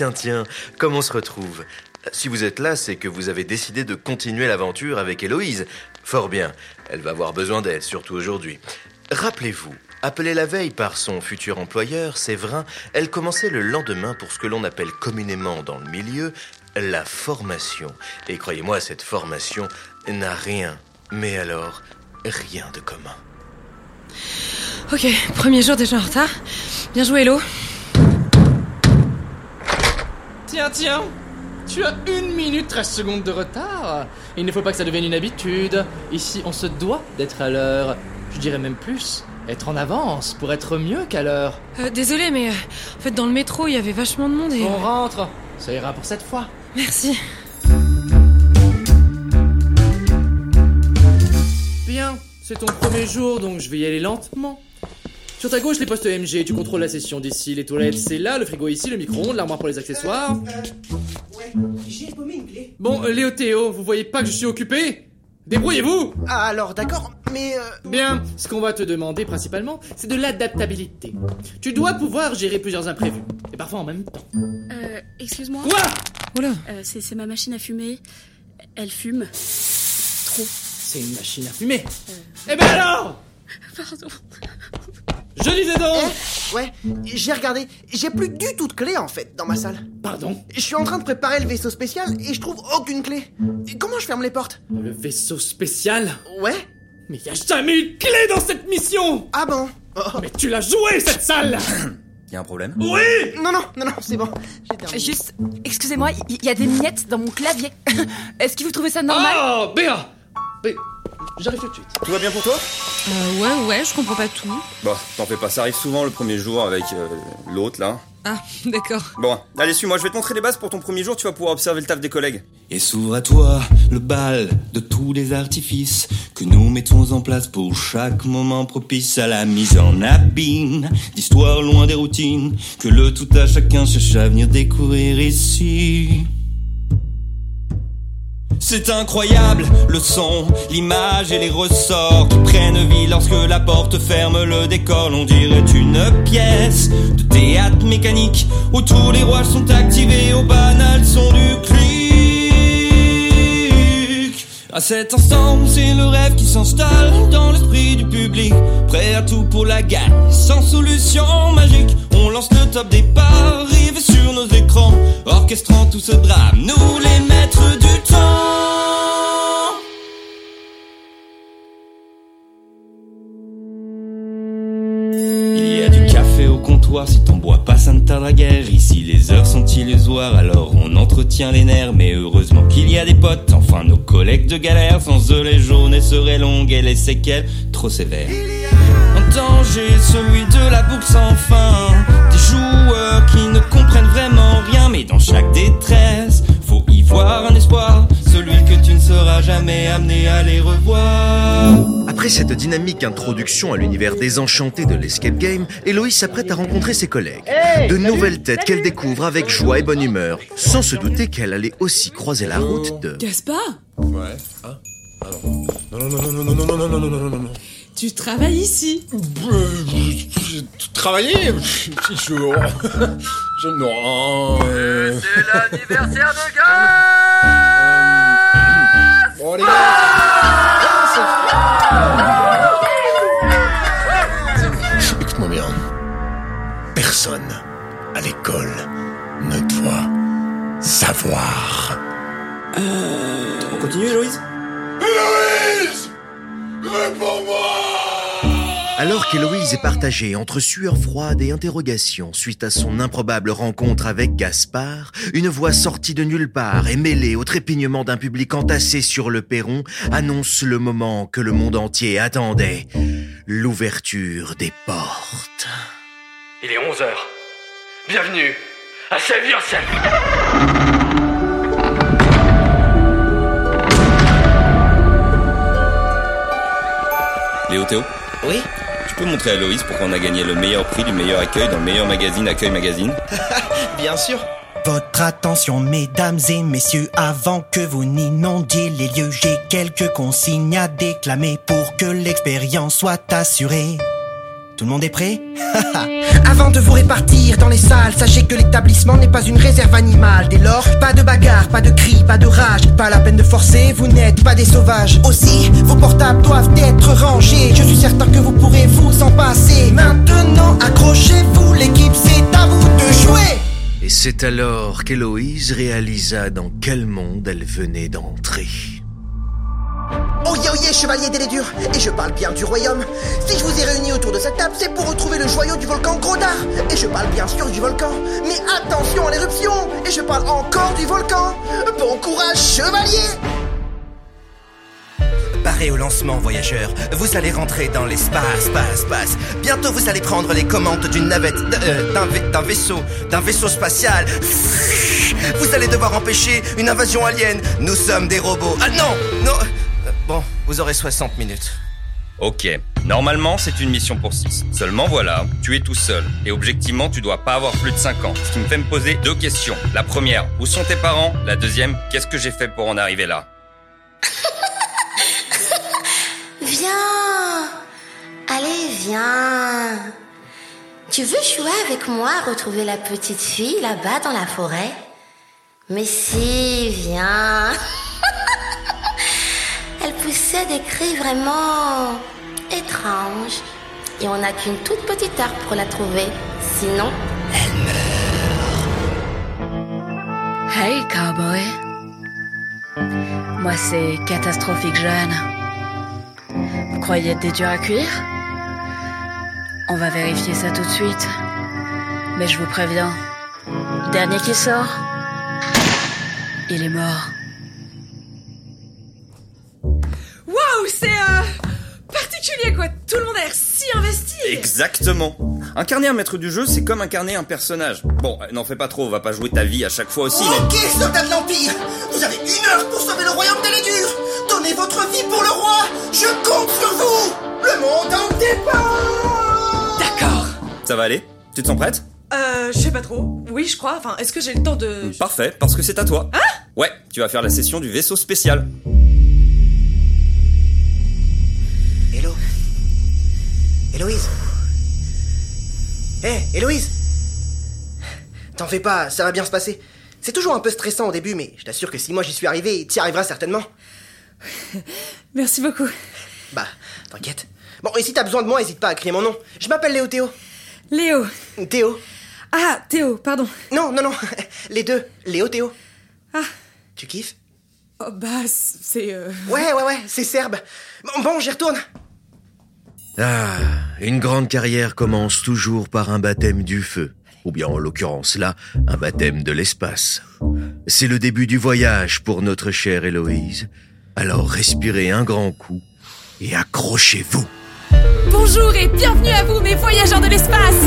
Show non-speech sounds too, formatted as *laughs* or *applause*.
Tiens, tiens, comme on se retrouve? Si vous êtes là, c'est que vous avez décidé de continuer l'aventure avec Héloïse. Fort bien, elle va avoir besoin d'aide, surtout aujourd'hui. Rappelez-vous, appelée la veille par son futur employeur, Séverin, elle commençait le lendemain pour ce que l'on appelle communément dans le milieu la formation. Et croyez-moi, cette formation n'a rien, mais alors rien de commun. Ok, premier jour déjà en retard. Bien joué, Hello. Tiens, tiens Tu as une minute 13 secondes de retard Il ne faut pas que ça devienne une habitude. Ici, on se doit d'être à l'heure. Je dirais même plus, être en avance pour être mieux qu'à l'heure. Euh, désolé, mais euh, en fait, dans le métro, il y avait vachement de monde et. On rentre Ça ira pour cette fois. Merci. Bien, c'est ton premier jour, donc je vais y aller lentement. Sur ta gauche, les postes MG, tu contrôles la session d'ici, les toilettes c'est là, le frigo ici, le micro-ondes, l'armoire pour les accessoires. Ouais, j'ai paumé une clé. Bon, euh, Léo Théo, vous voyez pas que je suis occupé? Débrouillez-vous Ah, alors d'accord, mais euh, Bien, ce qu'on va te demander principalement, c'est de l'adaptabilité. Tu dois pouvoir gérer plusieurs imprévus, et parfois en même temps. Euh, excuse-moi. Quoi? Oula. Euh, c'est c'est ma machine à fumer. Elle fume. Trop. C'est une machine à fumer. Eh ben alors? Pardon. Je disais donc. Eh, ouais, j'ai regardé, j'ai plus du tout de clé en fait dans ma salle. Pardon? Je suis en train de préparer le vaisseau spécial et je trouve aucune clé. Et comment je ferme les portes? Le vaisseau spécial? Ouais. Mais y a jamais eu de clé dans cette mission! Ah bon? Oh. Mais tu l'as joué cette salle! Y a un problème? Oui! Non, non, non, non, c'est bon. J'ai terminé. Juste, excusez-moi, il y, a des miettes dans mon clavier. *laughs* Est-ce que vous trouvez ça normal? Oh Béa! Bé- J'arrive tout de suite. Tout va bien pour toi? Euh, ouais, ouais, je comprends pas tout. Bon, t'en fais pas, ça arrive souvent le premier jour avec euh, l'autre là. Ah, *laughs* d'accord. Bon, allez, suis-moi, je vais te montrer les bases pour ton premier jour, tu vas pouvoir observer le taf des collègues. Et s'ouvre à toi le bal de tous les artifices que nous mettons en place pour chaque moment propice à la mise en abîme d'histoires loin des routines que le tout à chacun cherche à venir découvrir ici. C'est incroyable, le son, l'image et les ressorts qui prennent vie lorsque la porte ferme le décor. On dirait une pièce de théâtre mécanique où tous les rouages sont activés au banal son du clic. À cet instant, c'est le rêve qui s'installe dans l'esprit du public, prêt à tout pour la gagne, sans solution magique. On lance le top départ, arrivé sur nos écrans, orchestrant tout ce drame, nous les maîtres du temps. Si t'en bois pas ça ne tardera guère Ici les heures sont illusoires, alors on entretient les nerfs. Mais heureusement qu'il y a des potes, enfin nos collègues de galère. Sans eux les journées seraient longues et les séquelles trop sévères. Un danger, celui de la boucle sans fin Des joueurs qui ne comprennent vraiment rien Mais dans chaque détresse, faut y voir un espoir. Celui que tu ne seras jamais amené à les revoir cette dynamique introduction à l'univers désenchanté de l'escape game, Héloïse s'apprête à rencontrer ses collègues. De nouvelles têtes qu'elle découvre avec joie et bonne humeur, sans se douter qu'elle allait aussi croiser la route de... Gaspard Ouais. Ah Ah non. Non, non, non, non, non, non, non, non, non, non, non, non, non. Tu travailles ici Euh, J'ai travaillé Je... Je... Non... euh, C'est l'anniversaire de Gaz savoir. On continue, Héloïse? Héloïse Réponds-moi Alors qu'Héloïse est partagée entre sueur froide et interrogation suite à son improbable rencontre avec Gaspard, une voix sortie de nulle part et mêlée au trépignement d'un public entassé sur le perron annonce le moment que le monde entier attendait, l'ouverture des portes. Il est 11h. Bienvenue à Séville-en-Seine Léo Théo Oui Tu peux montrer à Loïs pourquoi on a gagné le meilleur prix du meilleur accueil dans le meilleur magazine Accueil Magazine *laughs* Bien sûr. Votre attention, mesdames et messieurs, avant que vous n'inondiez les lieux, j'ai quelques consignes à déclamer pour que l'expérience soit assurée. Tout le monde est prêt? *laughs* Avant de vous répartir dans les salles, sachez que l'établissement n'est pas une réserve animale. Dès lors, pas de bagarre, pas de cris, pas de rage. Pas la peine de forcer, vous n'êtes pas des sauvages. Aussi, vos portables doivent être rangés. Je suis certain que vous pourrez vous en passer. Maintenant, accrochez-vous, l'équipe, c'est à vous de jouer. Et c'est alors qu'Héloïse réalisa dans quel monde elle venait d'entrer. Oyez, oyez, chevalier Délédur Et je parle bien du royaume Si je vous ai réunis autour de cette table, c'est pour retrouver le joyau du volcan Grodar Et je parle bien sûr du volcan Mais attention à l'éruption Et je parle encore du volcan Bon courage, chevalier Paré au lancement, voyageurs. Vous allez rentrer dans l'espace, space, space. Bientôt, vous allez prendre les commandes d'une navette, euh, d'un d'un vaisseau, d'un vaisseau spatial. Vous allez devoir empêcher une invasion alien. Nous sommes des robots. Ah non, non. Vous aurez 60 minutes. Ok, normalement c'est une mission pour 6. Seulement voilà, tu es tout seul. Et objectivement, tu dois pas avoir plus de 5 ans. Ce qui me fait me poser deux questions. La première, où sont tes parents? La deuxième, qu'est-ce que j'ai fait pour en arriver là? *laughs* Viens Allez, viens Tu veux jouer avec moi à retrouver la petite fille là-bas dans la forêt? Mais si, viens Elle poussait des cris vraiment étranges. Et on n'a qu'une toute petite heure pour la trouver. Sinon, Hey, cowboy. Moi, c'est catastrophique jeune. Vous croyez être des durs à cuire? On va vérifier ça tout de suite. Mais je vous préviens, dernier qui sort, il est mort. Particulier quoi. Tout le monde a l'air si investi. Exactement. Incarner un maître du jeu, c'est comme incarner un personnage. Bon, euh, n'en fais pas trop, on va pas jouer ta vie à chaque fois aussi, mais... Ok, soldats de l'Empire Vous avez une heure pour sauver le royaume d'Elédur Donnez votre vie pour le roi Je compte sur vous Le monde en dépend D'accord. Ça va aller? Tu te sens prête? Euh, je sais pas trop. Oui, je crois. Enfin, est-ce que j'ai le temps de... Parfait, parce que c'est à toi. Hein? Ouais, tu vas faire la session du vaisseau spécial. Héloïse Hé, Héloïse T'en fais pas, ça va bien se passer. C'est toujours un peu stressant au début, mais je t'assure que si moi j'y suis arrivé, t'y arriveras certainement. *laughs* Merci beaucoup. Bah, t'inquiète. Bon, et si t'as besoin de moi, hésite pas à crier mon nom. Je m'appelle Léo Théo. Léo. Théo. Ah, Théo, pardon. Non, non, non. *laughs* Les deux. Léo Théo. Ah. Tu kiffes? Oh, bah, c'est... euh, Ouais, ouais, ouais, c'est serbe. Bon, bon j'y retourne. Ah, une grande carrière commence toujours par un baptême du feu, ou bien en l'occurrence là, un baptême de l'espace. C'est le début du voyage pour notre chère Héloïse. Alors respirez un grand coup et accrochez-vous. Bonjour et bienvenue à vous, mes voyageurs de l'espace